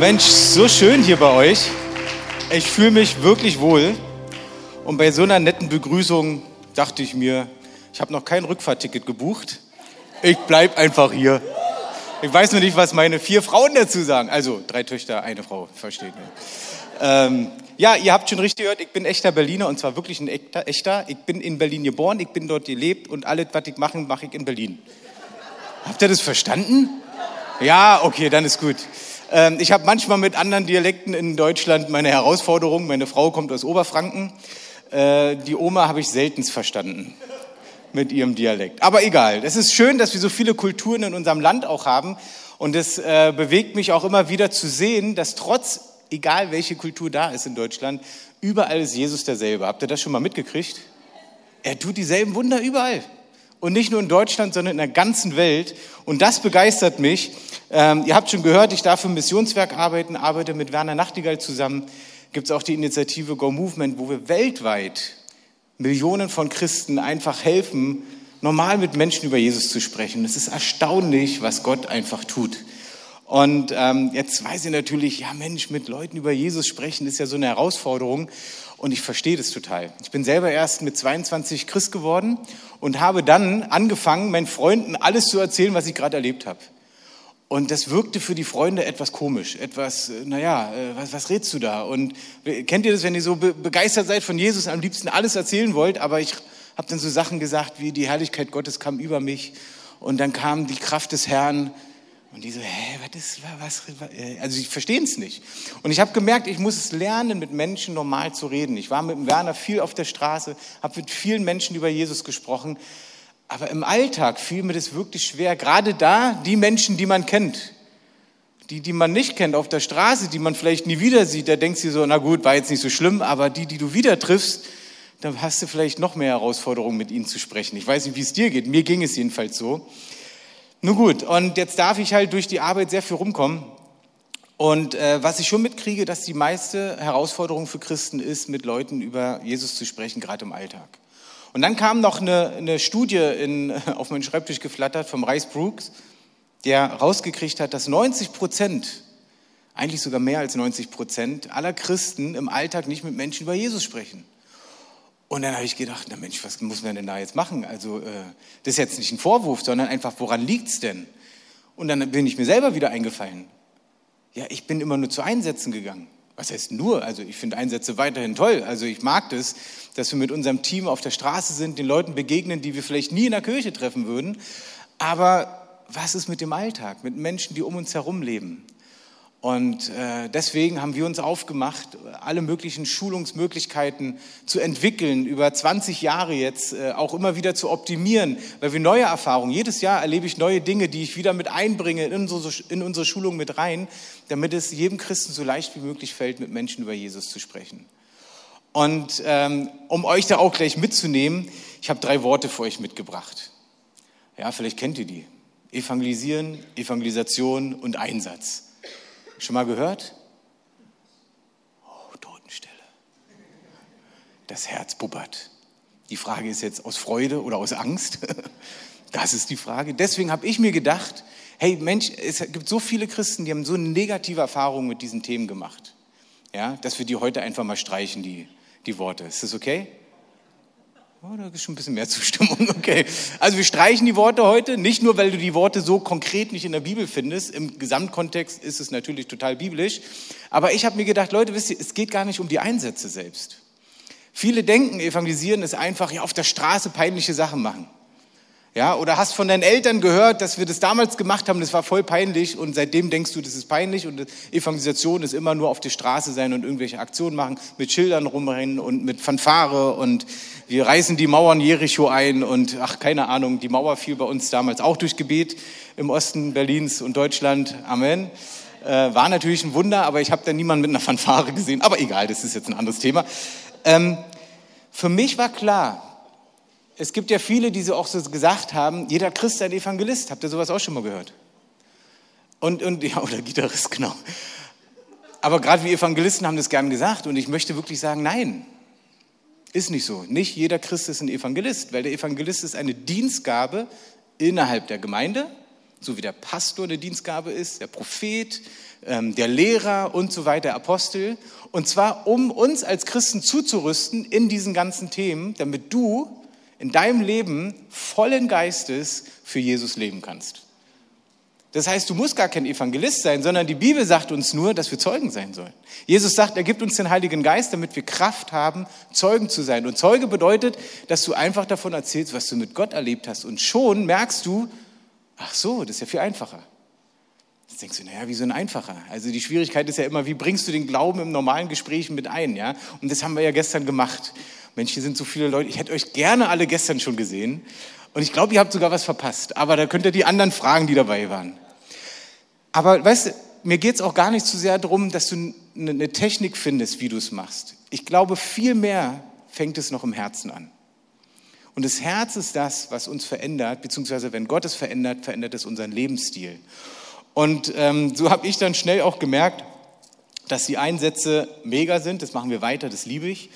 Mensch, so schön hier bei euch. Ich fühle mich wirklich wohl. Und bei so einer netten Begrüßung dachte ich mir, ich habe noch kein Rückfahrticket gebucht. Ich bleib einfach hier. Ich weiß nur nicht, was meine vier Frauen dazu sagen. Also drei Töchter, eine Frau, versteht ihr. Ähm, ja, ihr habt schon richtig gehört, ich bin echter Berliner und zwar wirklich ein echter, echter. Ich bin in Berlin geboren, ich bin dort gelebt und alles, was ich mache, mache ich in Berlin. Habt ihr das verstanden? Ja, okay, dann ist gut. Ähm, ich habe manchmal mit anderen Dialekten in Deutschland meine Herausforderungen. Meine Frau kommt aus Oberfranken. Äh, die Oma habe ich selten verstanden mit ihrem Dialekt. Aber egal. Es ist schön, dass wir so viele Kulturen in unserem Land auch haben. Und es äh, bewegt mich auch immer wieder zu sehen, dass trotz egal welche Kultur da ist in Deutschland, überall ist Jesus derselbe. Habt ihr das schon mal mitgekriegt? Er tut dieselben Wunder überall. Und nicht nur in Deutschland, sondern in der ganzen Welt. Und das begeistert mich. Ähm, ihr habt schon gehört, ich darf im Missionswerk arbeiten, arbeite mit Werner Nachtigall zusammen. Gibt es auch die Initiative Go Movement, wo wir weltweit Millionen von Christen einfach helfen, normal mit Menschen über Jesus zu sprechen. Es ist erstaunlich, was Gott einfach tut. Und ähm, jetzt weiß ich natürlich, ja Mensch, mit Leuten über Jesus sprechen ist ja so eine Herausforderung. Und ich verstehe das total. Ich bin selber erst mit 22 Christ geworden und habe dann angefangen, meinen Freunden alles zu erzählen, was ich gerade erlebt habe. Und das wirkte für die Freunde etwas komisch, etwas, äh, naja, äh, was, was redst du da? Und kennt ihr das, wenn ihr so begeistert seid von Jesus und am liebsten alles erzählen wollt, aber ich habe dann so Sachen gesagt, wie die Herrlichkeit Gottes kam über mich und dann kam die Kraft des Herrn und die so, hä, was ist, was, äh, also sie verstehen es nicht. Und ich habe gemerkt, ich muss es lernen, mit Menschen normal zu reden. Ich war mit dem Werner viel auf der Straße, habe mit vielen Menschen über Jesus gesprochen. Aber im Alltag fiel mir das wirklich schwer. Gerade da, die Menschen, die man kennt. Die, die man nicht kennt auf der Straße, die man vielleicht nie wieder sieht, da denkst du so, na gut, war jetzt nicht so schlimm, aber die, die du wieder triffst, da hast du vielleicht noch mehr Herausforderungen, mit ihnen zu sprechen. Ich weiß nicht, wie es dir geht. Mir ging es jedenfalls so. Nun gut, und jetzt darf ich halt durch die Arbeit sehr viel rumkommen. Und äh, was ich schon mitkriege, dass die meiste Herausforderung für Christen ist, mit Leuten über Jesus zu sprechen, gerade im Alltag. Und dann kam noch eine, eine Studie in, auf meinen Schreibtisch geflattert vom Rice Brooks, der rausgekriegt hat, dass 90 Prozent, eigentlich sogar mehr als 90 Prozent aller Christen im Alltag nicht mit Menschen über Jesus sprechen. Und dann habe ich gedacht, na Mensch, was muss man denn da jetzt machen? Also äh, das ist jetzt nicht ein Vorwurf, sondern einfach, woran liegt es denn? Und dann bin ich mir selber wieder eingefallen. Ja, ich bin immer nur zu Einsätzen gegangen. Was heißt nur? Also ich finde Einsätze weiterhin toll. Also ich mag das, dass wir mit unserem Team auf der Straße sind, den Leuten begegnen, die wir vielleicht nie in der Kirche treffen würden. Aber was ist mit dem Alltag, mit Menschen, die um uns herum leben? Und äh, deswegen haben wir uns aufgemacht, alle möglichen Schulungsmöglichkeiten zu entwickeln, über 20 Jahre jetzt äh, auch immer wieder zu optimieren, weil wir neue Erfahrungen, jedes Jahr erlebe ich neue Dinge, die ich wieder mit einbringe in unsere, Schulung mit rein, damit es jedem Christen so leicht wie möglich fällt, mit Menschen über Jesus zu sprechen. Und ähm, um euch da auch gleich mitzunehmen, ich habe drei Worte für euch mitgebracht. Ja, vielleicht kennt ihr die. Evangelisieren, Evangelisation und Einsatz. Schon mal gehört? Oh, Totenstelle. Das Herz bubbert. Die Frage ist jetzt aus Freude oder aus Angst. Das ist die Frage. Deswegen habe ich mir gedacht, hey Mensch, es gibt so viele Christen, die haben so negative Erfahrungen mit diesen Themen gemacht, ja, dass wir die heute einfach mal streichen, die, die Worte. Ist das okay? Oh, da ist schon ein bisschen mehr Zustimmung, okay. Also wir streichen die Worte heute, nicht nur, weil du die Worte so konkret nicht in der Bibel findest, im Gesamtkontext ist es natürlich total biblisch, aber ich habe mir gedacht, Leute, wisst ihr, es geht gar nicht um die Einsätze selbst. Viele denken, evangelisieren ist einfach, ja, auf der Straße peinliche Sachen machen. Ja, oder hast von deinen Eltern gehört, dass wir das damals gemacht haben, das war voll peinlich und seitdem denkst du, das ist peinlich und Evangelisation ist immer nur auf der Straße sein und irgendwelche Aktionen machen, mit Schildern rumrennen und mit Fanfare und wir reißen die Mauern Jericho ein und ach, keine Ahnung, die Mauer fiel bei uns damals auch durch Gebet im Osten Berlins und Deutschland. Amen. Äh, war natürlich ein Wunder, aber ich habe da niemanden mit einer Fanfare gesehen. Aber egal, das ist jetzt ein anderes Thema. Ähm, für mich war klar, es gibt ja viele, die so auch so gesagt haben, jeder Christ ist ein Evangelist. Habt ihr sowas auch schon mal gehört? Und, und ja, oder Gitarrist, genau. Aber gerade wir Evangelisten haben das gern gesagt und ich möchte wirklich sagen, nein, ist nicht so. Nicht jeder Christ ist ein Evangelist, weil der Evangelist ist eine Dienstgabe innerhalb der Gemeinde so wie der Pastor eine Dienstgabe ist, der Prophet, ähm, der Lehrer und so weiter, der Apostel. Und zwar, um uns als Christen zuzurüsten in diesen ganzen Themen, damit du in deinem Leben vollen Geistes für Jesus leben kannst. Das heißt, du musst gar kein Evangelist sein, sondern die Bibel sagt uns nur, dass wir Zeugen sein sollen. Jesus sagt, er gibt uns den Heiligen Geist, damit wir Kraft haben, Zeugen zu sein. Und Zeuge bedeutet, dass du einfach davon erzählst, was du mit Gott erlebt hast. Und schon merkst du, ach so, das ist ja viel einfacher. Jetzt denkst du, naja, wie so ein einfacher. Also die Schwierigkeit ist ja immer, wie bringst du den Glauben im normalen Gespräch mit ein, ja? Und das haben wir ja gestern gemacht. Mensch, hier sind so viele Leute. Ich hätte euch gerne alle gestern schon gesehen. Und ich glaube, ihr habt sogar was verpasst. Aber da könnt ihr die anderen fragen, die dabei waren. Aber weißt du, mir geht es auch gar nicht so sehr darum, dass du eine Technik findest, wie du es machst. Ich glaube, viel mehr fängt es noch im Herzen an. Und das Herz ist das, was uns verändert, beziehungsweise wenn Gott es verändert, verändert es unseren Lebensstil. Und ähm, so habe ich dann schnell auch gemerkt, dass die Einsätze mega sind, das machen wir weiter, das liebe ich,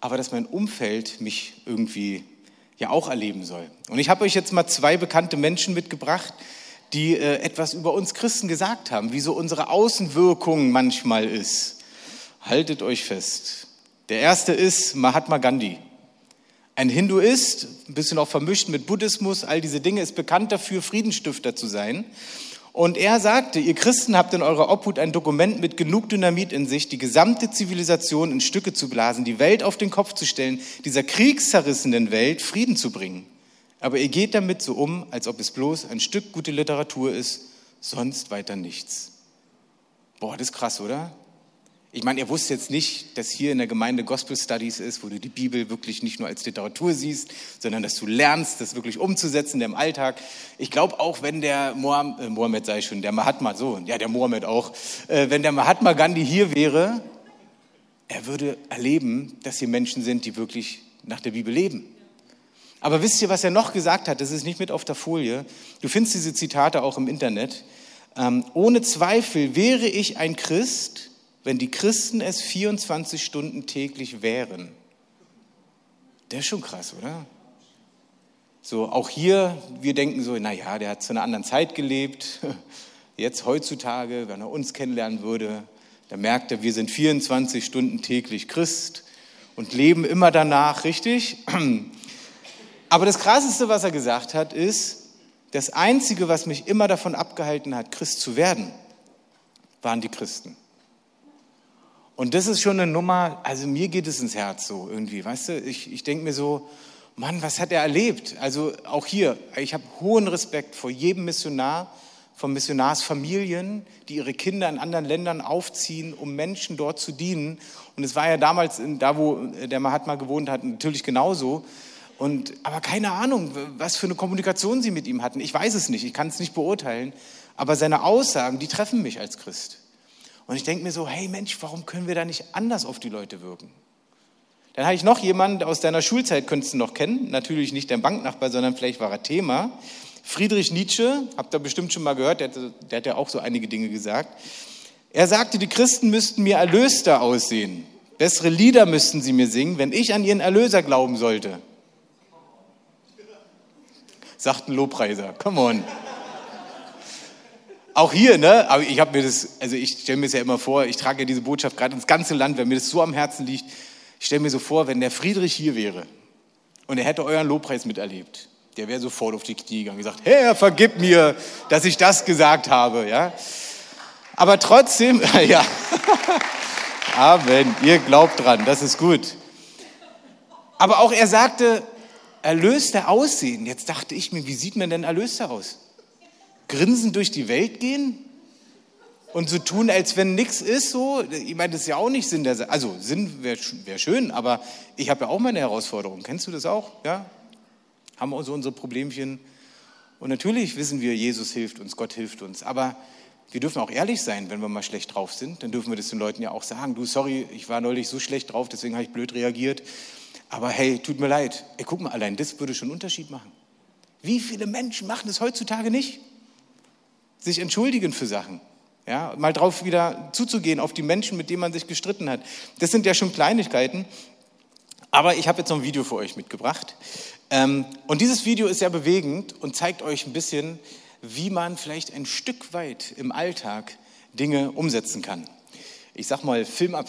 aber dass mein Umfeld mich irgendwie ja auch erleben soll. Und ich habe euch jetzt mal zwei bekannte Menschen mitgebracht, die äh, etwas über uns Christen gesagt haben, wie so unsere Außenwirkung manchmal ist. Haltet euch fest. Der erste ist Mahatma Gandhi. Ein Hinduist, ein bisschen auch vermischt mit Buddhismus, all diese Dinge, ist bekannt dafür, Friedensstifter zu sein. Und er sagte, ihr Christen habt in eurer Obhut ein Dokument mit genug Dynamit in sich, die gesamte Zivilisation in Stücke zu blasen, die Welt auf den Kopf zu stellen, dieser kriegszerrissenen Welt Frieden zu bringen. Aber ihr geht damit so um, als ob es bloß ein Stück gute Literatur ist, sonst weiter nichts. Boah, das ist krass, oder? Ich meine, ihr wusst jetzt nicht, dass hier in der Gemeinde Gospel Studies ist, wo du die Bibel wirklich nicht nur als Literatur siehst, sondern dass du lernst, das wirklich umzusetzen im Alltag. Ich glaube auch, wenn der Mohammed, äh, Mohammed sei schon, der Mahatma, so, ja, der Mohammed auch, äh, wenn der Mahatma Gandhi hier wäre, er würde erleben, dass hier Menschen sind, die wirklich nach der Bibel leben. Aber wisst ihr, was er noch gesagt hat? Das ist nicht mit auf der Folie. Du findest diese Zitate auch im Internet. Ähm, ohne Zweifel wäre ich ein Christ, wenn die Christen es 24 Stunden täglich wären. Der ist schon krass, oder? So, auch hier, wir denken so, naja, der hat zu einer anderen Zeit gelebt. Jetzt heutzutage, wenn er uns kennenlernen würde, dann merkt er, wir sind 24 Stunden täglich Christ und leben immer danach, richtig? Aber das Krasseste, was er gesagt hat, ist, das Einzige, was mich immer davon abgehalten hat, Christ zu werden, waren die Christen. Und das ist schon eine Nummer, also mir geht es ins Herz so irgendwie, weißt du? Ich, ich denke mir so, Mann, was hat er erlebt? Also auch hier, ich habe hohen Respekt vor jedem Missionar, von Missionarsfamilien, die ihre Kinder in anderen Ländern aufziehen, um Menschen dort zu dienen. Und es war ja damals, da wo der Mahatma gewohnt hat, natürlich genauso. Und, aber keine Ahnung, was für eine Kommunikation sie mit ihm hatten. Ich weiß es nicht, ich kann es nicht beurteilen. Aber seine Aussagen, die treffen mich als Christ. Und ich denke mir so, hey Mensch, warum können wir da nicht anders auf die Leute wirken? Dann habe ich noch jemanden aus deiner Schulzeit, könntest du noch kennen. Natürlich nicht dein Banknachbar, sondern vielleicht war er Thema. Friedrich Nietzsche, habt ihr bestimmt schon mal gehört, der, der hat ja auch so einige Dinge gesagt. Er sagte, die Christen müssten mir erlöster aussehen. Bessere Lieder müssten sie mir singen, wenn ich an ihren Erlöser glauben sollte sagt ein Lobpreiser. Come on. Auch hier, ne? Aber ich habe mir das, also ich stelle mir das ja immer vor, ich trage ja diese Botschaft gerade ins ganze Land, wenn mir das so am Herzen liegt. Ich stelle mir so vor, wenn der Friedrich hier wäre und er hätte euren Lobpreis miterlebt, der wäre sofort auf die Knie gegangen und gesagt, Herr, vergib mir, dass ich das gesagt habe, ja? Aber trotzdem, ja. Amen. Ihr glaubt dran, das ist gut. Aber auch er sagte, Erlöster aussehen. Jetzt dachte ich mir, wie sieht man denn Erlöster aus? Grinsen durch die Welt gehen? Und so tun, als wenn nichts ist, so. Ich meine, das ist ja auch nicht Sinn der Sache. Also, Sinn wäre wär schön, aber ich habe ja auch meine Herausforderungen. Kennst du das auch? Ja? Haben wir so unsere Problemchen. Und natürlich wissen wir, Jesus hilft uns, Gott hilft uns. Aber wir dürfen auch ehrlich sein, wenn wir mal schlecht drauf sind. Dann dürfen wir das den Leuten ja auch sagen. Du, sorry, ich war neulich so schlecht drauf, deswegen habe ich blöd reagiert. Aber hey, tut mir leid. Ey, guck mal, allein das würde schon einen Unterschied machen. Wie viele Menschen machen das heutzutage nicht? Sich entschuldigen für Sachen. Ja, mal drauf wieder zuzugehen auf die Menschen, mit denen man sich gestritten hat. Das sind ja schon Kleinigkeiten. Aber ich habe jetzt noch ein Video für euch mitgebracht. Ähm, und dieses Video ist sehr bewegend und zeigt euch ein bisschen, wie man vielleicht ein Stück weit im Alltag Dinge umsetzen kann. Ich sag mal, Film ab.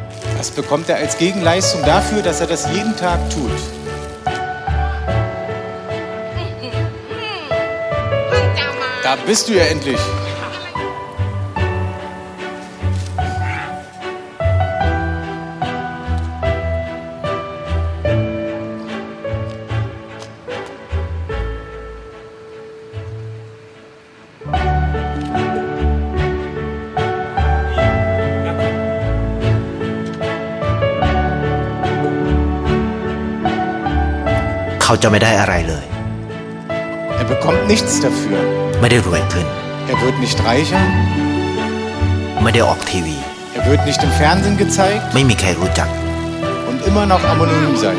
Was bekommt er als Gegenleistung dafür, dass er das jeden Tag tut? Da bist du ja endlich. Er bekommt nichts dafür. ไม่ได้รวยขึ้น Er wird nicht reicher. ไม่ได้ออกทีวี Er wird nicht im Fernsehen gezeigt ไม่มีใครรู้จัก und immer noch anonym sein.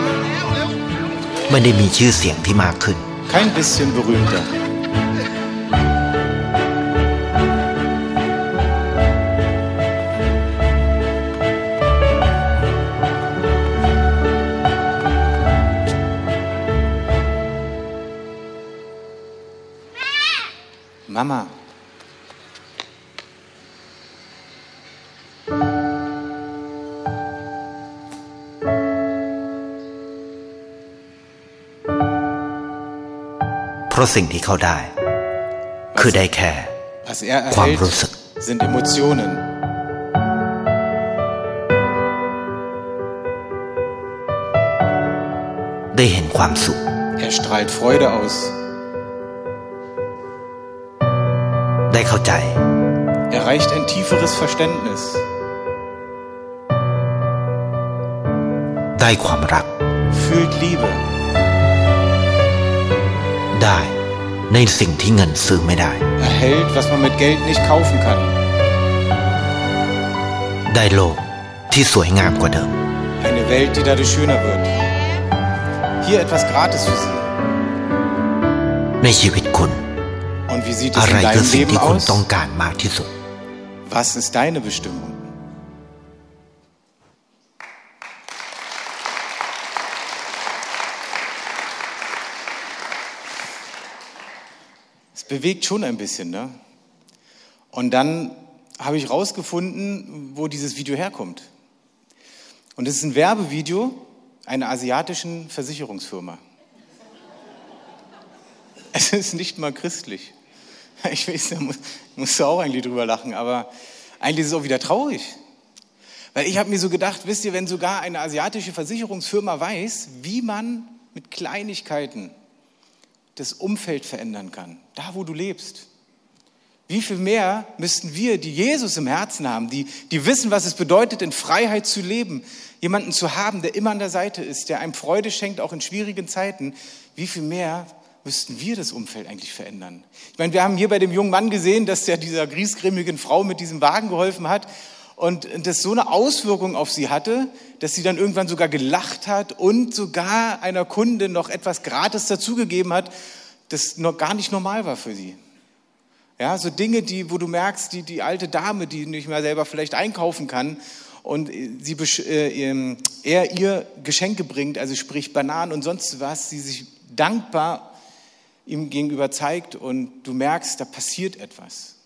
ไม่ได้มีชื่อเสียงที่มากขึ้น Kein bisschen berühmter. Mama. “เพราะสิ่งที่เขาได้ คือได้แค่ Was er ความ erhält, รู้สึก sind Emotionen. ได้เห็นความสุข Er strahlt Freude aus. ได้เข้าใจ Erreicht ein tieferes Verständnis. ได้ความรัก Fühlt Liebe. ได้ในสิ่งที่เงินซื้อไม่ได้ Erhält, was man mit Geld nicht kaufen kann. ได้โลกที่สวยงามกว่าเดิม Eine Welt, die dadurch schöner wird. Hier etwas gratis für Sie. ในชีวิตคุณ und wie sieht es in deinem Leben aus? Was ist deine Bestimmung? Es bewegt schon ein bisschen, ne? Und dann habe ich rausgefunden, wo dieses Video herkommt. Und es ist ein Werbevideo einer asiatischen Versicherungsfirma. Es ist nicht mal christlich. Ich weiß, da muss, musst du auch eigentlich drüber lachen, aber eigentlich ist es auch wieder traurig. Weil ich habe mir so gedacht, wisst ihr, wenn sogar eine asiatische Versicherungsfirma weiß, wie man mit Kleinigkeiten das Umfeld verändern kann, da wo du lebst, wie viel mehr müssten wir, die Jesus im Herzen haben, die, die wissen, was es bedeutet, in Freiheit zu leben, jemanden zu haben, der immer an der Seite ist, der einem Freude schenkt, auch in schwierigen Zeiten, wie viel mehr müssten wir das Umfeld eigentlich verändern? Ich meine, wir haben hier bei dem jungen Mann gesehen, dass der dieser griesgrämigen Frau mit diesem Wagen geholfen hat und das so eine Auswirkung auf sie hatte, dass sie dann irgendwann sogar gelacht hat und sogar einer Kundin noch etwas gratis dazugegeben hat, das noch gar nicht normal war für sie. Ja, so Dinge, die, wo du merkst, die, die alte Dame, die nicht mehr selber vielleicht einkaufen kann und sie, besch- äh, ähm, er ihr Geschenke bringt, also sprich Bananen und sonst was, sie sich dankbar ihm gegenüber zeigt und du merkst, da passiert etwas.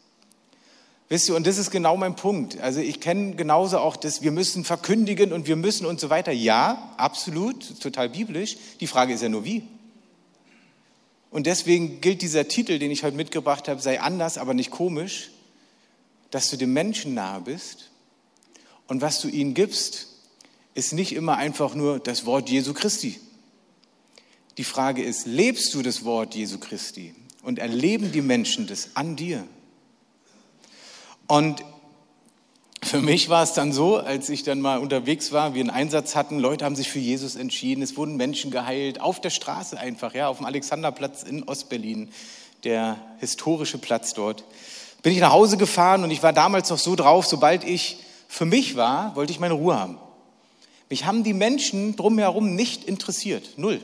Wisst ihr, und das ist genau mein Punkt. Also ich kenne genauso auch das, wir müssen verkündigen und wir müssen und so weiter. Ja, absolut, total biblisch. Die Frage ist ja nur wie. Und deswegen gilt dieser Titel, den ich heute mitgebracht habe, sei anders, aber nicht komisch, dass du dem Menschen nahe bist und was du ihnen gibst, ist nicht immer einfach nur das Wort Jesu Christi. Die Frage ist, lebst du das Wort Jesu Christi und erleben die Menschen das an dir? Und für mich war es dann so, als ich dann mal unterwegs war, wir einen Einsatz hatten, Leute haben sich für Jesus entschieden, es wurden Menschen geheilt, auf der Straße einfach, ja, auf dem Alexanderplatz in Ostberlin, der historische Platz dort. Bin ich nach Hause gefahren und ich war damals noch so drauf, sobald ich für mich war, wollte ich meine Ruhe haben. Mich haben die Menschen drumherum nicht interessiert, null.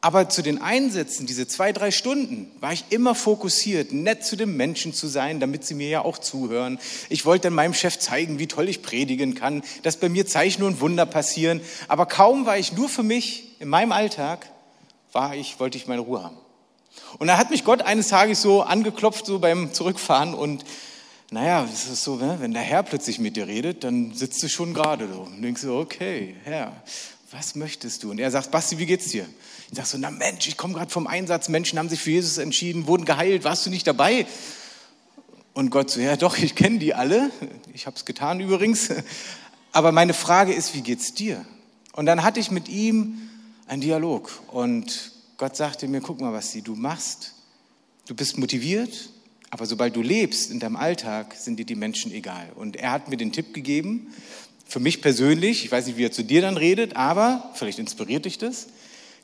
Aber zu den Einsätzen, diese zwei, drei Stunden, war ich immer fokussiert, nett zu den Menschen zu sein, damit sie mir ja auch zuhören. Ich wollte dann meinem Chef zeigen, wie toll ich predigen kann, dass bei mir Zeichen und Wunder passieren. Aber kaum war ich nur für mich in meinem Alltag, war ich, wollte ich meine Ruhe haben. Und da hat mich Gott eines Tages so angeklopft, so beim Zurückfahren und naja, es ist so, ne, wenn der Herr plötzlich mit dir redet, dann sitzt du schon gerade so und denkst so, okay, Herr, was möchtest du? Und er sagt, Basti, wie geht's dir? Ich sag so, na Mensch, ich komme gerade vom Einsatz, Menschen haben sich für Jesus entschieden, wurden geheilt, warst du nicht dabei? Und Gott so, ja doch, ich kenne die alle, ich habe es getan übrigens, aber meine Frage ist, wie geht's dir? Und dann hatte ich mit ihm einen Dialog und Gott sagte mir, guck mal, was du machst. Du bist motiviert, aber sobald du lebst in deinem Alltag, sind dir die Menschen egal. Und er hat mir den Tipp gegeben, für mich persönlich, ich weiß nicht, wie er zu dir dann redet, aber vielleicht inspiriert dich das.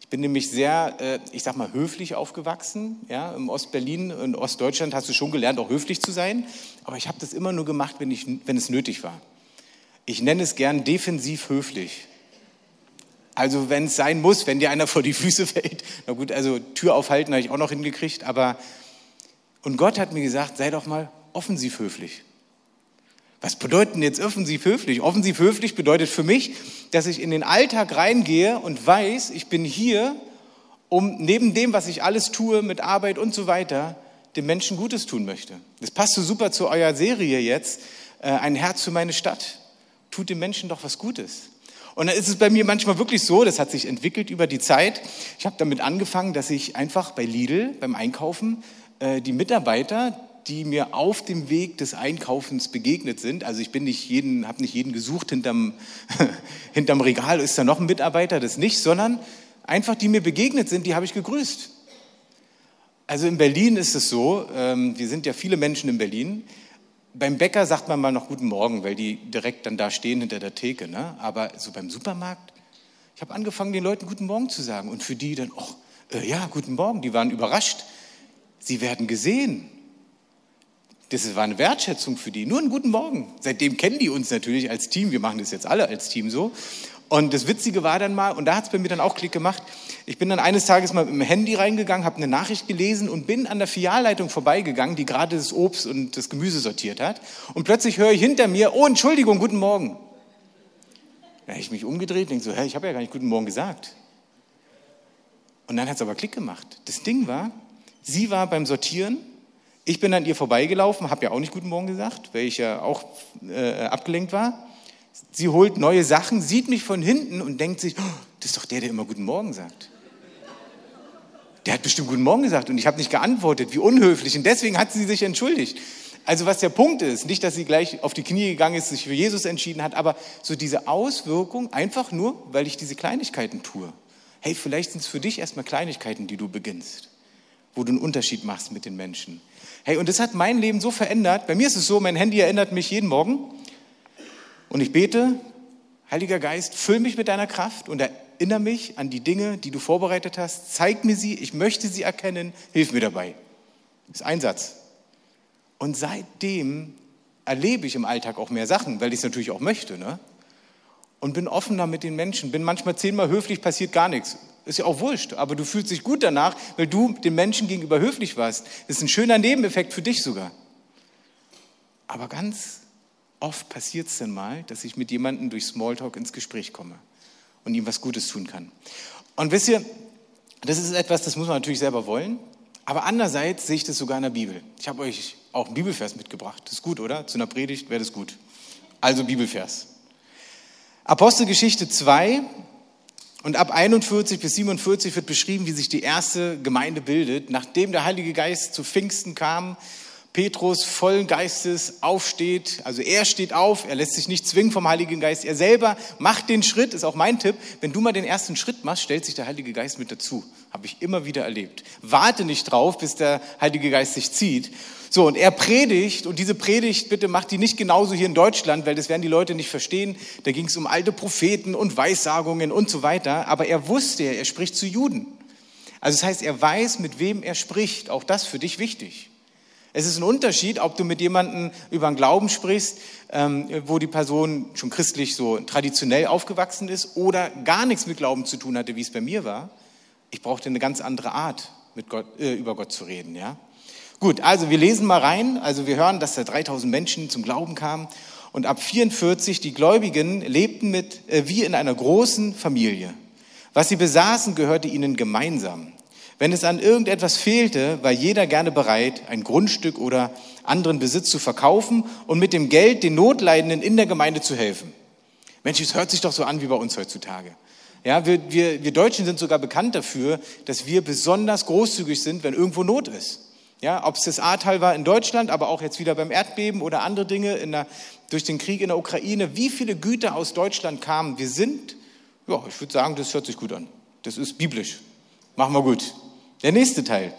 Ich bin nämlich sehr, äh, ich sag mal, höflich aufgewachsen. Ja, Im Ostberlin und Ostdeutschland hast du schon gelernt, auch höflich zu sein. Aber ich habe das immer nur gemacht, wenn, ich, wenn es nötig war. Ich nenne es gern defensiv höflich. Also wenn es sein muss, wenn dir einer vor die Füße fällt. Na gut, also Tür aufhalten habe ich auch noch hingekriegt. Aber und Gott hat mir gesagt, sei doch mal offensiv höflich. Was bedeutet denn jetzt offensiv höflich? Offensiv höflich bedeutet für mich, dass ich in den Alltag reingehe und weiß, ich bin hier, um neben dem, was ich alles tue mit Arbeit und so weiter, den Menschen Gutes tun möchte. Das passt so super zu eurer Serie jetzt, äh, ein Herz für meine Stadt. Tut den Menschen doch was Gutes. Und dann ist es bei mir manchmal wirklich so, das hat sich entwickelt über die Zeit. Ich habe damit angefangen, dass ich einfach bei Lidl beim Einkaufen äh, die Mitarbeiter, die mir auf dem Weg des Einkaufens begegnet sind. Also ich bin nicht jeden, habe nicht jeden gesucht hinterm, hinterm Regal, ist da noch ein Mitarbeiter, das nicht, sondern einfach die mir begegnet sind, die habe ich gegrüßt. Also in Berlin ist es so, ähm, wir sind ja viele Menschen in Berlin. Beim Bäcker sagt man mal noch Guten Morgen, weil die direkt dann da stehen hinter der Theke. Ne? Aber so beim Supermarkt, ich habe angefangen, den Leuten Guten Morgen zu sagen. Und für die dann, oh, äh, ja, Guten Morgen, die waren überrascht. Sie werden gesehen. Das war eine Wertschätzung für die. Nur einen guten Morgen. Seitdem kennen die uns natürlich als Team. Wir machen das jetzt alle als Team so. Und das Witzige war dann mal, und da hat es bei mir dann auch Klick gemacht, ich bin dann eines Tages mal mit dem Handy reingegangen, habe eine Nachricht gelesen und bin an der Filialleitung vorbeigegangen, die gerade das Obst und das Gemüse sortiert hat. Und plötzlich höre ich hinter mir, oh Entschuldigung, guten Morgen. Da habe ich mich umgedreht, denke so, hä, ich habe ja gar nicht guten Morgen gesagt. Und dann hat es aber Klick gemacht. Das Ding war, sie war beim Sortieren ich bin an ihr vorbeigelaufen, habe ja auch nicht Guten Morgen gesagt, weil ich ja auch äh, abgelenkt war. Sie holt neue Sachen, sieht mich von hinten und denkt sich, oh, das ist doch der, der immer Guten Morgen sagt. Der hat bestimmt Guten Morgen gesagt und ich habe nicht geantwortet, wie unhöflich. Und deswegen hat sie sich entschuldigt. Also was der Punkt ist, nicht, dass sie gleich auf die Knie gegangen ist, sich für Jesus entschieden hat, aber so diese Auswirkung einfach nur, weil ich diese Kleinigkeiten tue. Hey, vielleicht sind es für dich erstmal Kleinigkeiten, die du beginnst, wo du einen Unterschied machst mit den Menschen. Hey, und das hat mein Leben so verändert. Bei mir ist es so, mein Handy erinnert mich jeden Morgen. Und ich bete, Heiliger Geist, füll mich mit deiner Kraft und erinnere mich an die Dinge, die du vorbereitet hast. Zeig mir sie, ich möchte sie erkennen, hilf mir dabei. Das ist ein Satz. Und seitdem erlebe ich im Alltag auch mehr Sachen, weil ich es natürlich auch möchte. Ne? Und bin offener mit den Menschen, bin manchmal zehnmal höflich, passiert gar nichts. Ist ja auch wurscht, aber du fühlst dich gut danach, weil du den Menschen gegenüber höflich warst. Das ist ein schöner Nebeneffekt für dich sogar. Aber ganz oft passiert es dann mal, dass ich mit jemandem durch Smalltalk ins Gespräch komme und ihm was Gutes tun kann. Und wisst ihr, das ist etwas, das muss man natürlich selber wollen. Aber andererseits sehe ich das sogar in der Bibel. Ich habe euch auch einen Bibelvers mitgebracht. Das ist gut, oder? Zu einer Predigt wäre das gut. Also Bibelvers. Apostelgeschichte 2, und ab 41 bis 47 wird beschrieben, wie sich die erste Gemeinde bildet, nachdem der Heilige Geist zu Pfingsten kam. Petrus vollen Geistes aufsteht, also er steht auf, er lässt sich nicht zwingen vom Heiligen Geist, er selber macht den Schritt, ist auch mein Tipp. Wenn du mal den ersten Schritt machst, stellt sich der Heilige Geist mit dazu. Habe ich immer wieder erlebt. Warte nicht drauf, bis der Heilige Geist sich zieht. So, und er predigt, und diese Predigt, bitte macht die nicht genauso hier in Deutschland, weil das werden die Leute nicht verstehen. Da ging es um alte Propheten und Weissagungen und so weiter. Aber er wusste, er spricht zu Juden. Also das heißt, er weiß, mit wem er spricht. Auch das für dich wichtig. Es ist ein Unterschied, ob du mit jemandem über einen Glauben sprichst, ähm, wo die Person schon christlich so traditionell aufgewachsen ist oder gar nichts mit Glauben zu tun hatte, wie es bei mir war. Ich brauchte eine ganz andere Art, mit Gott, äh, über Gott zu reden. Ja? Gut, also wir lesen mal rein. Also wir hören, dass da 3000 Menschen zum Glauben kamen. Und ab 44, die Gläubigen lebten mit, äh, wie in einer großen Familie. Was sie besaßen, gehörte ihnen gemeinsam. Wenn es an irgendetwas fehlte, war jeder gerne bereit, ein Grundstück oder anderen Besitz zu verkaufen und mit dem Geld den Notleidenden in der Gemeinde zu helfen. Mensch, es hört sich doch so an wie bei uns heutzutage. Ja, wir, wir, wir Deutschen sind sogar bekannt dafür, dass wir besonders großzügig sind, wenn irgendwo Not ist. Ja, ob es das Ahrtal war in Deutschland, aber auch jetzt wieder beim Erdbeben oder andere Dinge der, durch den Krieg in der Ukraine. Wie viele Güter aus Deutschland kamen? Wir sind, ja, ich würde sagen, das hört sich gut an. Das ist biblisch. Machen wir gut. Der nächste Teil.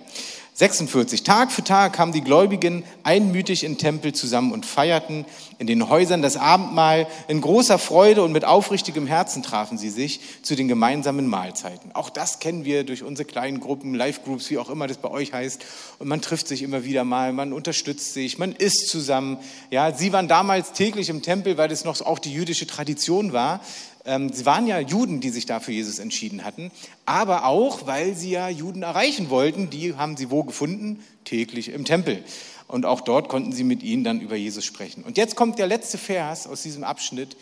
46. Tag für Tag kamen die Gläubigen einmütig in Tempel zusammen und feierten in den Häusern das Abendmahl. In großer Freude und mit aufrichtigem Herzen trafen sie sich zu den gemeinsamen Mahlzeiten. Auch das kennen wir durch unsere kleinen Gruppen, Live-Groups, wie auch immer das bei euch heißt. Und man trifft sich immer wieder mal, man unterstützt sich, man isst zusammen. Ja, sie waren damals täglich im Tempel, weil das noch auch die jüdische Tradition war. Ähm, sie waren ja Juden, die sich da für Jesus entschieden hatten, aber auch, weil sie ja Juden erreichen wollten. Die haben sie wo gefunden? Täglich im Tempel. Und auch dort konnten sie mit ihnen dann über Jesus sprechen. Und jetzt kommt der letzte Vers aus diesem Abschnitt,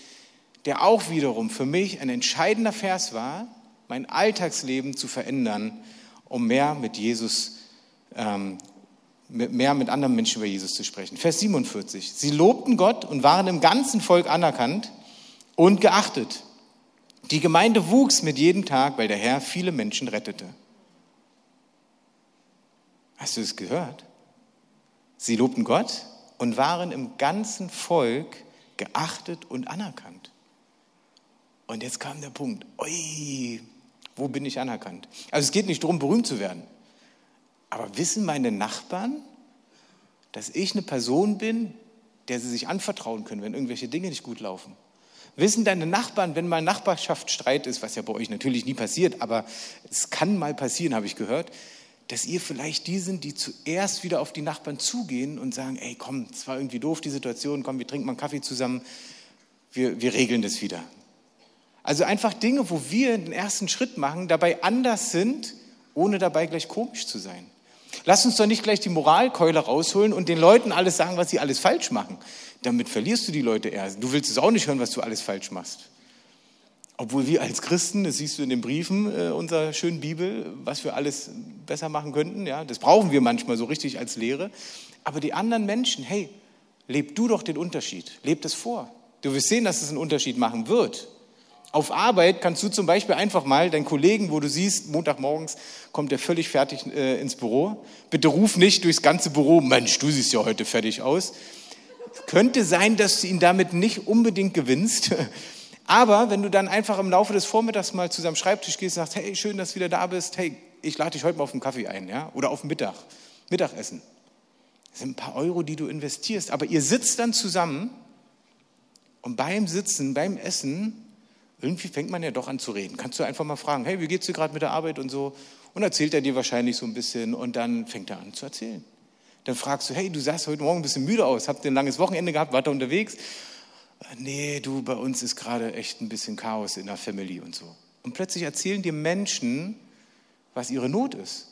der auch wiederum für mich ein entscheidender Vers war, mein Alltagsleben zu verändern, um mehr mit Jesus, ähm, mehr mit anderen Menschen über Jesus zu sprechen. Vers 47. Sie lobten Gott und waren im ganzen Volk anerkannt und geachtet. Die Gemeinde wuchs mit jedem Tag, weil der Herr viele Menschen rettete. Hast du es gehört? Sie lobten Gott und waren im ganzen Volk geachtet und anerkannt. Und jetzt kam der Punkt, ui, wo bin ich anerkannt? Also es geht nicht darum, berühmt zu werden. Aber wissen meine Nachbarn, dass ich eine Person bin, der sie sich anvertrauen können, wenn irgendwelche Dinge nicht gut laufen? Wissen deine Nachbarn, wenn mal Nachbarschaftsstreit ist, was ja bei euch natürlich nie passiert, aber es kann mal passieren, habe ich gehört, dass ihr vielleicht die sind, die zuerst wieder auf die Nachbarn zugehen und sagen, ey, komm, es war irgendwie doof, die Situation, komm, wir trinken mal einen Kaffee zusammen, wir, wir regeln das wieder. Also einfach Dinge, wo wir den ersten Schritt machen, dabei anders sind, ohne dabei gleich komisch zu sein. Lass uns doch nicht gleich die Moralkeule rausholen und den Leuten alles sagen, was sie alles falsch machen. Damit verlierst du die Leute erst. Du willst es auch nicht hören, was du alles falsch machst. Obwohl wir als Christen, das siehst du in den Briefen äh, unserer schönen Bibel, was wir alles besser machen könnten, ja, das brauchen wir manchmal so richtig als Lehre. Aber die anderen Menschen, hey, leb du doch den Unterschied, leb das vor. Du wirst sehen, dass es einen Unterschied machen wird. Auf Arbeit kannst du zum Beispiel einfach mal deinen Kollegen, wo du siehst, Montagmorgens kommt er völlig fertig äh, ins Büro. Bitte ruf nicht durchs ganze Büro, Mensch, du siehst ja heute fertig aus. Könnte sein, dass du ihn damit nicht unbedingt gewinnst. Aber wenn du dann einfach im Laufe des Vormittags mal zu seinem Schreibtisch gehst und sagst, hey, schön, dass du wieder da bist, hey, ich lade dich heute mal auf einen Kaffee ein, ja, oder auf Mittag, Mittagessen. Das sind ein paar Euro, die du investierst. Aber ihr sitzt dann zusammen und beim Sitzen, beim Essen, irgendwie fängt man ja doch an zu reden. Kannst du einfach mal fragen, hey, wie geht's dir gerade mit der Arbeit und so? Und erzählt er dir wahrscheinlich so ein bisschen und dann fängt er an zu erzählen. Dann fragst du, hey, du sahst heute Morgen ein bisschen müde aus, habt ihr ein langes Wochenende gehabt, wart ihr unterwegs? Nee, du, bei uns ist gerade echt ein bisschen Chaos in der Family und so. Und plötzlich erzählen dir Menschen, was ihre Not ist.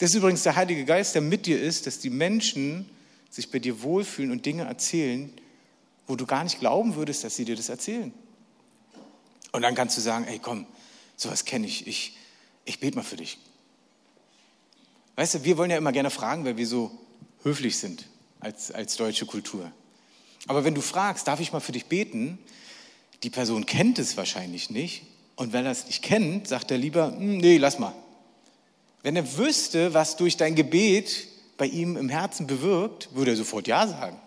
Das ist übrigens der Heilige Geist, der mit dir ist, dass die Menschen sich bei dir wohlfühlen und Dinge erzählen, wo du gar nicht glauben würdest, dass sie dir das erzählen. Und dann kannst du sagen, ey, komm, sowas kenne ich, ich, ich bete mal für dich. Weißt du, wir wollen ja immer gerne fragen, weil wir so höflich sind als, als deutsche Kultur. Aber wenn du fragst, darf ich mal für dich beten, die Person kennt es wahrscheinlich nicht. Und wenn er es nicht kennt, sagt er lieber, hm, nee, lass mal. Wenn er wüsste, was durch dein Gebet bei ihm im Herzen bewirkt, würde er sofort Ja sagen.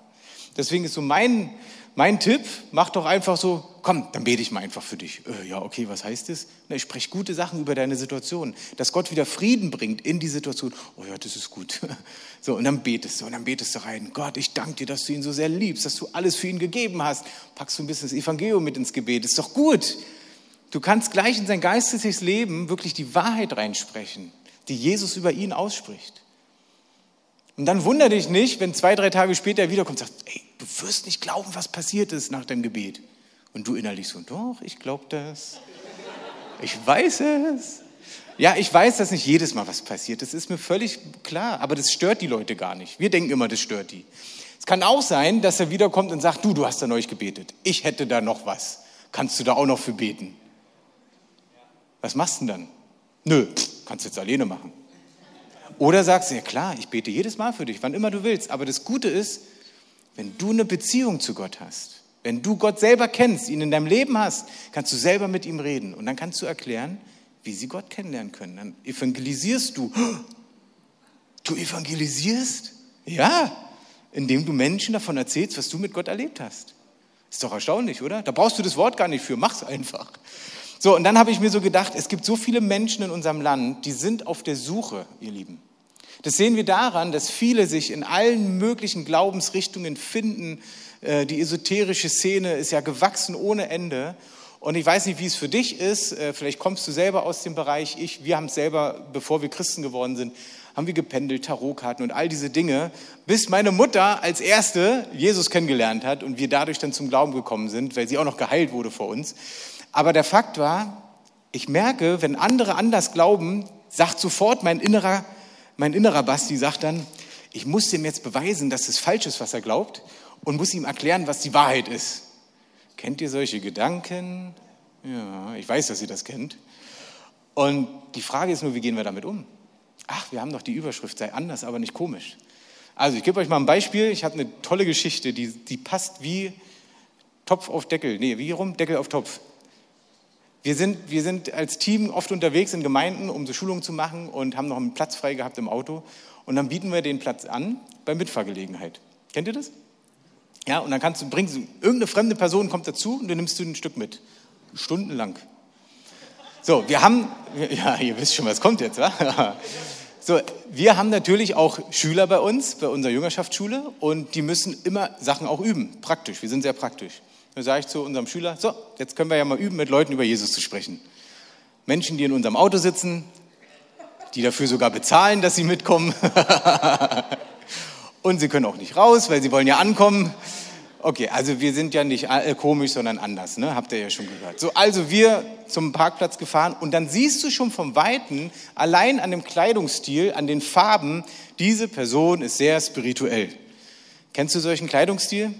Deswegen ist so mein, mein Tipp, mach doch einfach so, komm, dann bete ich mal einfach für dich. Äh, ja, okay, was heißt das? Na, ich spreche gute Sachen über deine Situation, dass Gott wieder Frieden bringt in die Situation. Oh ja, das ist gut. So, und dann betest du, und dann betest du rein. Gott, ich danke dir, dass du ihn so sehr liebst, dass du alles für ihn gegeben hast. Packst du ein bisschen das Evangelium mit ins Gebet, ist doch gut. Du kannst gleich in sein geistliches Leben wirklich die Wahrheit reinsprechen, die Jesus über ihn ausspricht. Und dann wundere dich nicht, wenn zwei, drei Tage später er wiederkommt und sagt, ey, du wirst nicht glauben, was passiert ist nach dem Gebet. Und du innerlich so, doch, ich glaube das. Ich weiß es. Ja, ich weiß, dass nicht jedes Mal was passiert. Das ist mir völlig klar. Aber das stört die Leute gar nicht. Wir denken immer, das stört die. Es kann auch sein, dass er wiederkommt und sagt, du, du hast da neulich gebetet. Ich hätte da noch was. Kannst du da auch noch für beten? Was machst du denn dann? Nö, kannst du jetzt alleine machen. Oder sagst du, ja klar, ich bete jedes Mal für dich, wann immer du willst. Aber das Gute ist, wenn du eine Beziehung zu Gott hast, wenn du Gott selber kennst, ihn in deinem Leben hast, kannst du selber mit ihm reden. Und dann kannst du erklären, wie sie Gott kennenlernen können. Dann evangelisierst du. Du evangelisierst? Ja, indem du Menschen davon erzählst, was du mit Gott erlebt hast. Ist doch erstaunlich, oder? Da brauchst du das Wort gar nicht für, mach's einfach. So, und dann habe ich mir so gedacht, es gibt so viele Menschen in unserem Land, die sind auf der Suche, ihr Lieben. Das sehen wir daran, dass viele sich in allen möglichen Glaubensrichtungen finden. Äh, die esoterische Szene ist ja gewachsen ohne Ende. Und ich weiß nicht, wie es für dich ist. Äh, vielleicht kommst du selber aus dem Bereich. Ich, wir haben es selber, bevor wir Christen geworden sind, haben wir gependelt, Tarotkarten und all diese Dinge, bis meine Mutter als erste Jesus kennengelernt hat und wir dadurch dann zum Glauben gekommen sind, weil sie auch noch geheilt wurde vor uns. Aber der Fakt war, ich merke, wenn andere anders glauben, sagt sofort mein innerer mein innerer Basti sagt dann, ich muss dem jetzt beweisen, dass es falsch ist, was er glaubt und muss ihm erklären, was die Wahrheit ist. Kennt ihr solche Gedanken? Ja, ich weiß, dass ihr das kennt. Und die Frage ist nur, wie gehen wir damit um? Ach, wir haben doch die Überschrift, sei anders, aber nicht komisch. Also ich gebe euch mal ein Beispiel. Ich habe eine tolle Geschichte, die, die passt wie Topf auf Deckel. Nee, wie rum? Deckel auf Topf. Wir sind, wir sind als Team oft unterwegs in Gemeinden, um so Schulungen zu machen und haben noch einen Platz frei gehabt im Auto. Und dann bieten wir den Platz an bei Mitfahrgelegenheit. Kennt ihr das? Ja, und dann kannst du, bringst du, irgendeine fremde Person kommt dazu und du nimmst du ein Stück mit. Stundenlang. So, wir haben, ja, ihr wisst schon, was kommt jetzt, wa? So, wir haben natürlich auch Schüler bei uns, bei unserer Jüngerschaftsschule, und die müssen immer Sachen auch üben, praktisch. Wir sind sehr praktisch. Dann sage ich zu unserem Schüler, so, jetzt können wir ja mal üben, mit Leuten über Jesus zu sprechen. Menschen, die in unserem Auto sitzen, die dafür sogar bezahlen, dass sie mitkommen. Und sie können auch nicht raus, weil sie wollen ja ankommen. Okay, also wir sind ja nicht äh, komisch, sondern anders, ne? habt ihr ja schon gehört. So, also wir zum Parkplatz gefahren und dann siehst du schon vom Weiten, allein an dem Kleidungsstil, an den Farben, diese Person ist sehr spirituell. Kennst du solchen Kleidungsstil?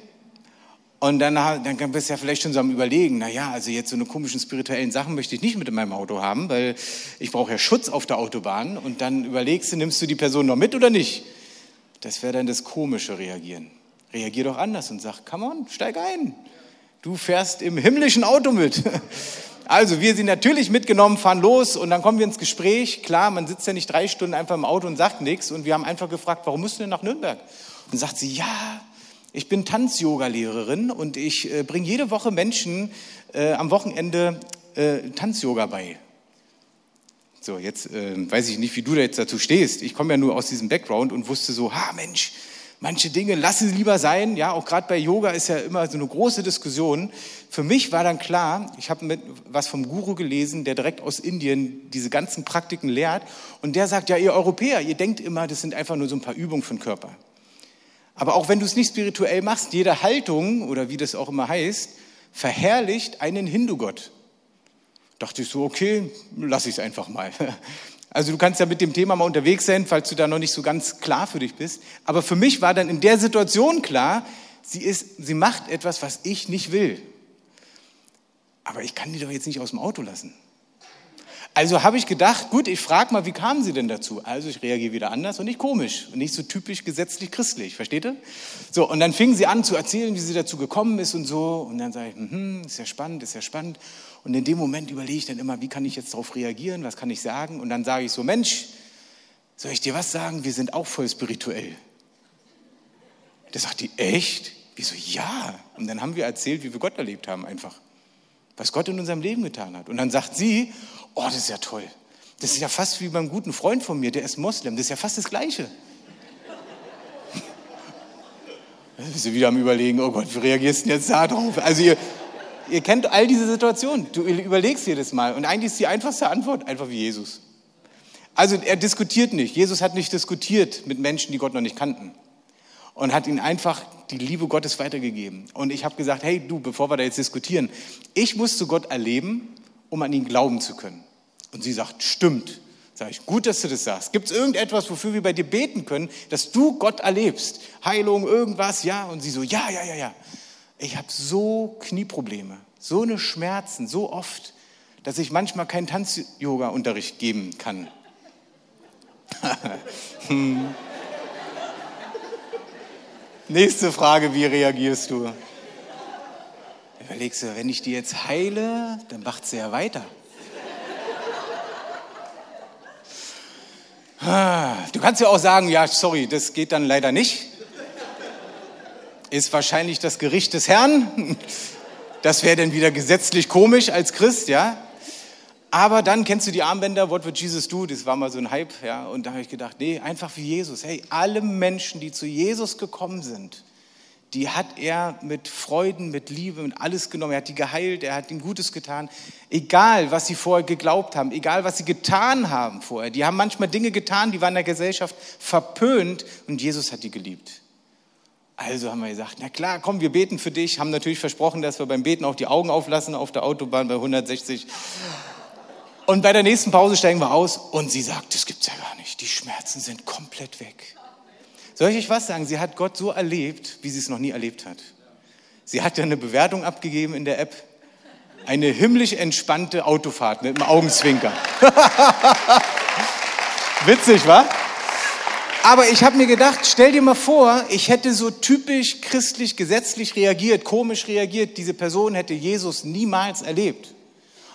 Und dann, dann bist du ja vielleicht schon so am Überlegen, na ja, also jetzt so eine komischen spirituellen Sachen möchte ich nicht mit in meinem Auto haben, weil ich brauche ja Schutz auf der Autobahn. Und dann überlegst du, nimmst du die Person noch mit oder nicht? Das wäre dann das komische Reagieren. Reagier doch anders und sag, come on, steig ein. Du fährst im himmlischen Auto mit. Also wir sind natürlich mitgenommen, fahren los und dann kommen wir ins Gespräch. Klar, man sitzt ja nicht drei Stunden einfach im Auto und sagt nichts. Und wir haben einfach gefragt, warum du denn nach Nürnberg? Und sagt sie, ja, ich bin Tanz-Yoga-Lehrerin und ich äh, bringe jede Woche Menschen äh, am Wochenende äh, Tanz-Yoga bei. So, jetzt äh, weiß ich nicht, wie du da jetzt dazu stehst. Ich komme ja nur aus diesem Background und wusste so, ha Mensch, manche Dinge lassen sie lieber sein. Ja, auch gerade bei Yoga ist ja immer so eine große Diskussion. Für mich war dann klar, ich habe was vom Guru gelesen, der direkt aus Indien diese ganzen Praktiken lehrt. Und der sagt, ja, ihr Europäer, ihr denkt immer, das sind einfach nur so ein paar Übungen für den Körper. Aber auch wenn du es nicht spirituell machst, jede Haltung oder wie das auch immer heißt, verherrlicht einen Hindu-Gott. Dachte ich so, okay, lass ich es einfach mal. Also du kannst ja mit dem Thema mal unterwegs sein, falls du da noch nicht so ganz klar für dich bist. Aber für mich war dann in der Situation klar, sie, ist, sie macht etwas, was ich nicht will. Aber ich kann die doch jetzt nicht aus dem Auto lassen. Also habe ich gedacht, gut, ich frage mal, wie kamen Sie denn dazu? Also ich reagiere wieder anders und nicht komisch und nicht so typisch gesetzlich christlich, versteht ihr? So, und dann fingen sie an zu erzählen, wie sie dazu gekommen ist und so. Und dann sage ich, hm, ist ja spannend, ist ja spannend. Und in dem Moment überlege ich dann immer, wie kann ich jetzt darauf reagieren, was kann ich sagen? Und dann sage ich so, Mensch, Soll ich dir was sagen? Wir sind auch voll spirituell. Da sagt die, echt? Wieso ja? Und dann haben wir erzählt, wie wir Gott erlebt haben einfach. Was Gott in unserem Leben getan hat. Und dann sagt sie, oh, das ist ja toll. Das ist ja fast wie beim guten Freund von mir, der ist Moslem. Das ist ja fast das Gleiche. Da bist du wieder am Überlegen, oh Gott, wie reagierst du denn jetzt da drauf? Also ihr, ihr kennt all diese Situationen. Du überlegst das mal. Und eigentlich ist die einfachste Antwort einfach wie Jesus. Also er diskutiert nicht. Jesus hat nicht diskutiert mit Menschen, die Gott noch nicht kannten. Und hat ihnen einfach die Liebe Gottes weitergegeben. Und ich habe gesagt, hey du, bevor wir da jetzt diskutieren, ich musste Gott erleben, um an ihn glauben zu können. Und sie sagt, stimmt. Sag ich, gut, dass du das sagst. Gibt es irgendetwas, wofür wir bei dir beten können, dass du Gott erlebst? Heilung, irgendwas, ja? Und sie so, ja, ja, ja, ja. Ich habe so Knieprobleme, so eine Schmerzen, so oft, dass ich manchmal keinen Tanz-Yoga-Unterricht geben kann. hm. Nächste Frage, wie reagierst du? Überlegst du, wenn ich die jetzt heile, dann macht sie ja weiter. Du kannst ja auch sagen, ja, sorry, das geht dann leider nicht. Ist wahrscheinlich das Gericht des Herrn. Das wäre dann wieder gesetzlich komisch als Christ, ja. Aber dann kennst du die Armbänder, What would Jesus do? Das war mal so ein Hype, ja. Und da habe ich gedacht, nee, einfach wie Jesus. Hey, alle Menschen, die zu Jesus gekommen sind, die hat er mit Freuden, mit Liebe, mit alles genommen. Er hat die geheilt, er hat ihnen Gutes getan. Egal, was sie vorher geglaubt haben, egal, was sie getan haben vorher. Die haben manchmal Dinge getan, die waren in der Gesellschaft verpönt und Jesus hat die geliebt. Also haben wir gesagt, na klar, komm, wir beten für dich. Haben natürlich versprochen, dass wir beim Beten auch die Augen auflassen auf der Autobahn bei 160. Und bei der nächsten Pause steigen wir aus und sie sagt, das gibt's ja gar nicht. Die Schmerzen sind komplett weg. Soll ich euch was sagen? Sie hat Gott so erlebt, wie sie es noch nie erlebt hat. Sie hat ja eine Bewertung abgegeben in der App. Eine himmlisch entspannte Autofahrt mit einem Augenzwinker. Witzig, wa? Aber ich habe mir gedacht, stell dir mal vor, ich hätte so typisch christlich, gesetzlich reagiert, komisch reagiert. Diese Person hätte Jesus niemals erlebt.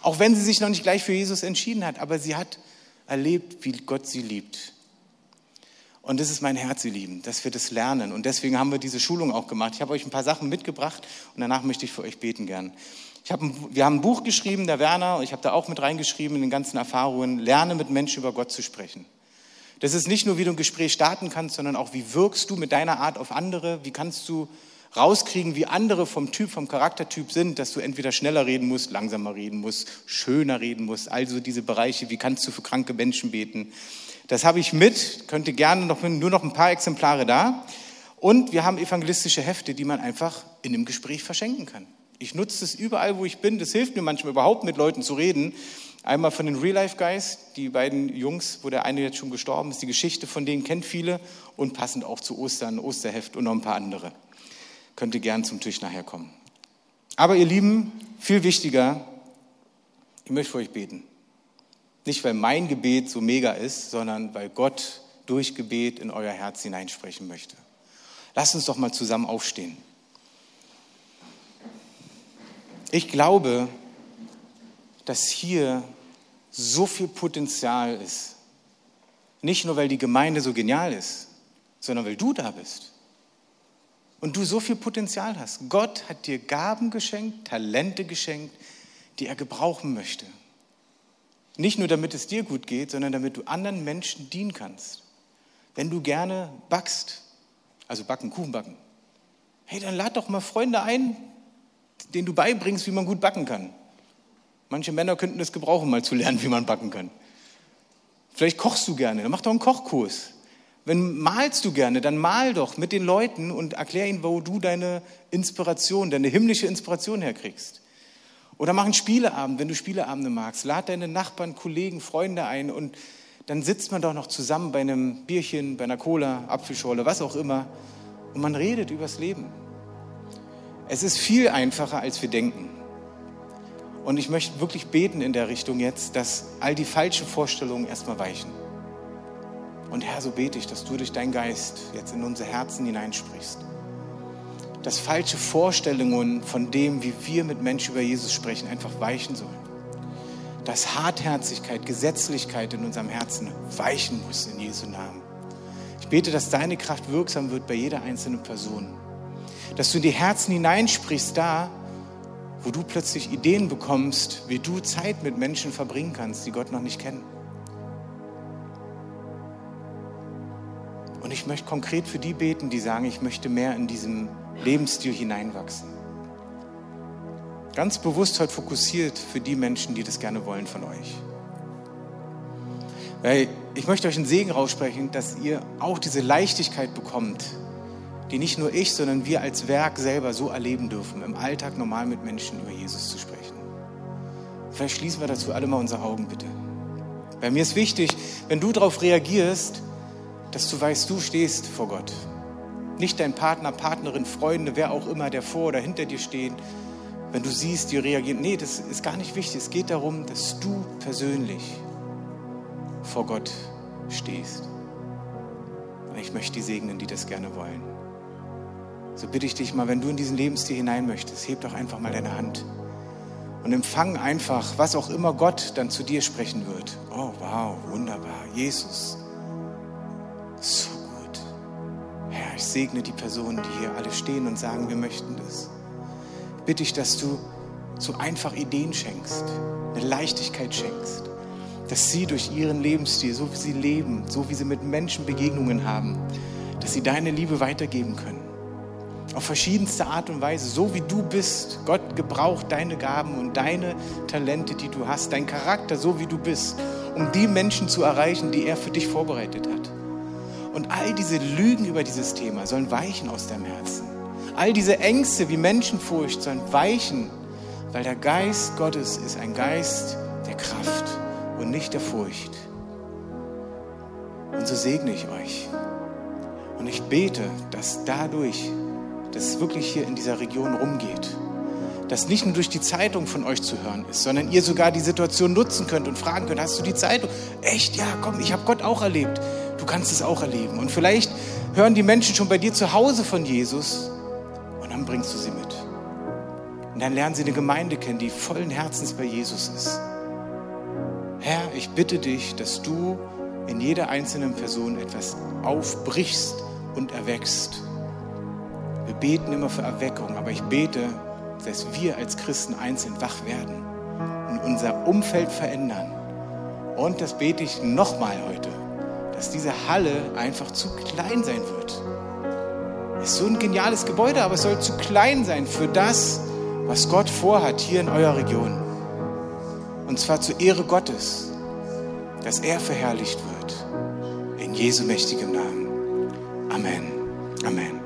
Auch wenn sie sich noch nicht gleich für Jesus entschieden hat. Aber sie hat erlebt, wie Gott sie liebt. Und das ist mein Herz, ihr Lieben, dass wir das lernen. Und deswegen haben wir diese Schulung auch gemacht. Ich habe euch ein paar Sachen mitgebracht und danach möchte ich für euch beten gern. Ich hab ein, wir haben ein Buch geschrieben, der Werner, und ich habe da auch mit reingeschrieben in den ganzen Erfahrungen, lerne mit Menschen über Gott zu sprechen. Das ist nicht nur, wie du ein Gespräch starten kannst, sondern auch, wie wirkst du mit deiner Art auf andere, wie kannst du rauskriegen, wie andere vom Typ, vom Charaktertyp sind, dass du entweder schneller reden musst, langsamer reden musst, schöner reden musst, also diese Bereiche, wie kannst du für kranke Menschen beten, das habe ich mit, könnte gerne noch, nur noch ein paar Exemplare da. Und wir haben evangelistische Hefte, die man einfach in einem Gespräch verschenken kann. Ich nutze es überall, wo ich bin. Das hilft mir manchmal überhaupt, mit Leuten zu reden. Einmal von den Real Life Guys, die beiden Jungs, wo der eine jetzt schon gestorben ist. Die Geschichte von denen kennt viele und passend auch zu Ostern, Osterheft und noch ein paar andere. Könnt ihr gern zum Tisch nachher kommen. Aber ihr Lieben, viel wichtiger, ich möchte für euch beten. Nicht, weil mein Gebet so mega ist, sondern weil Gott durch Gebet in euer Herz hineinsprechen möchte. Lasst uns doch mal zusammen aufstehen. Ich glaube, dass hier so viel Potenzial ist. Nicht nur, weil die Gemeinde so genial ist, sondern weil du da bist. Und du so viel Potenzial hast. Gott hat dir Gaben geschenkt, Talente geschenkt, die er gebrauchen möchte. Nicht nur, damit es dir gut geht, sondern damit du anderen Menschen dienen kannst. Wenn du gerne backst, also backen, Kuchen backen, hey, dann lad doch mal Freunde ein, denen du beibringst, wie man gut backen kann. Manche Männer könnten es gebrauchen, mal zu lernen, wie man backen kann. Vielleicht kochst du gerne, dann mach doch einen Kochkurs. Wenn malst du gerne, dann mal doch mit den Leuten und erklär ihnen, wo du deine Inspiration, deine himmlische Inspiration herkriegst. Oder mach einen Spieleabend, wenn du Spieleabende magst. Lad deine Nachbarn, Kollegen, Freunde ein und dann sitzt man doch noch zusammen bei einem Bierchen, bei einer Cola, Apfelschorle, was auch immer. Und man redet übers Leben. Es ist viel einfacher, als wir denken. Und ich möchte wirklich beten in der Richtung jetzt, dass all die falschen Vorstellungen erstmal weichen. Und Herr, so bete ich, dass du durch deinen Geist jetzt in unser Herzen hineinsprichst dass falsche Vorstellungen von dem, wie wir mit Menschen über Jesus sprechen, einfach weichen sollen. dass Hartherzigkeit, Gesetzlichkeit in unserem Herzen weichen muss in Jesu Namen. Ich bete, dass deine Kraft wirksam wird bei jeder einzelnen Person. Dass du in die Herzen hineinsprichst da, wo du plötzlich Ideen bekommst, wie du Zeit mit Menschen verbringen kannst, die Gott noch nicht kennen. Und ich möchte konkret für die beten, die sagen, ich möchte mehr in diesem Lebensstil hineinwachsen. Ganz bewusst heute fokussiert für die Menschen, die das gerne wollen von euch. Weil ich möchte euch einen Segen raussprechen, dass ihr auch diese Leichtigkeit bekommt, die nicht nur ich, sondern wir als Werk selber so erleben dürfen, im Alltag normal mit Menschen über Jesus zu sprechen. Vielleicht schließen wir dazu alle mal unsere Augen, bitte. Bei mir ist wichtig, wenn du darauf reagierst, dass du weißt, du stehst vor Gott. Nicht dein Partner, Partnerin, Freunde, wer auch immer, der vor oder hinter dir steht. Wenn du siehst, die reagieren. Nee, das ist gar nicht wichtig. Es geht darum, dass du persönlich vor Gott stehst. Und ich möchte die segnen, die das gerne wollen. So bitte ich dich mal, wenn du in diesen Lebensstil hinein möchtest, heb doch einfach mal deine Hand und empfang einfach, was auch immer Gott dann zu dir sprechen wird. Oh, wow, wunderbar. Jesus, so gut. Herr, ich segne die Personen, die hier alle stehen und sagen, wir möchten das. Bitte ich, dass du so einfach Ideen schenkst, eine Leichtigkeit schenkst, dass sie durch ihren Lebensstil, so wie sie leben, so wie sie mit Menschen Begegnungen haben, dass sie deine Liebe weitergeben können. Auf verschiedenste Art und Weise, so wie du bist. Gott gebraucht deine Gaben und deine Talente, die du hast, dein Charakter, so wie du bist, um die Menschen zu erreichen, die er für dich vorbereitet hat. Und all diese Lügen über dieses Thema sollen weichen aus deinem Herzen. All diese Ängste wie Menschenfurcht sollen weichen, weil der Geist Gottes ist ein Geist der Kraft und nicht der Furcht. Und so segne ich euch. Und ich bete, dass dadurch, dass es wirklich hier in dieser Region rumgeht, dass nicht nur durch die Zeitung von euch zu hören ist, sondern ihr sogar die Situation nutzen könnt und fragen könnt, hast du die Zeitung? Echt? Ja, komm, ich habe Gott auch erlebt. Du kannst es auch erleben. Und vielleicht hören die Menschen schon bei dir zu Hause von Jesus und dann bringst du sie mit. Und dann lernen sie eine Gemeinde kennen, die vollen Herzens bei Jesus ist. Herr, ich bitte dich, dass du in jeder einzelnen Person etwas aufbrichst und erwächst. Wir beten immer für Erweckung, aber ich bete, dass wir als Christen einzeln wach werden und unser Umfeld verändern. Und das bete ich nochmal heute, dass diese Halle einfach zu klein sein wird. Es ist so ein geniales Gebäude, aber es soll zu klein sein für das, was Gott vorhat hier in eurer Region. Und zwar zur Ehre Gottes, dass er verherrlicht wird. In Jesu mächtigem Namen. Amen. Amen.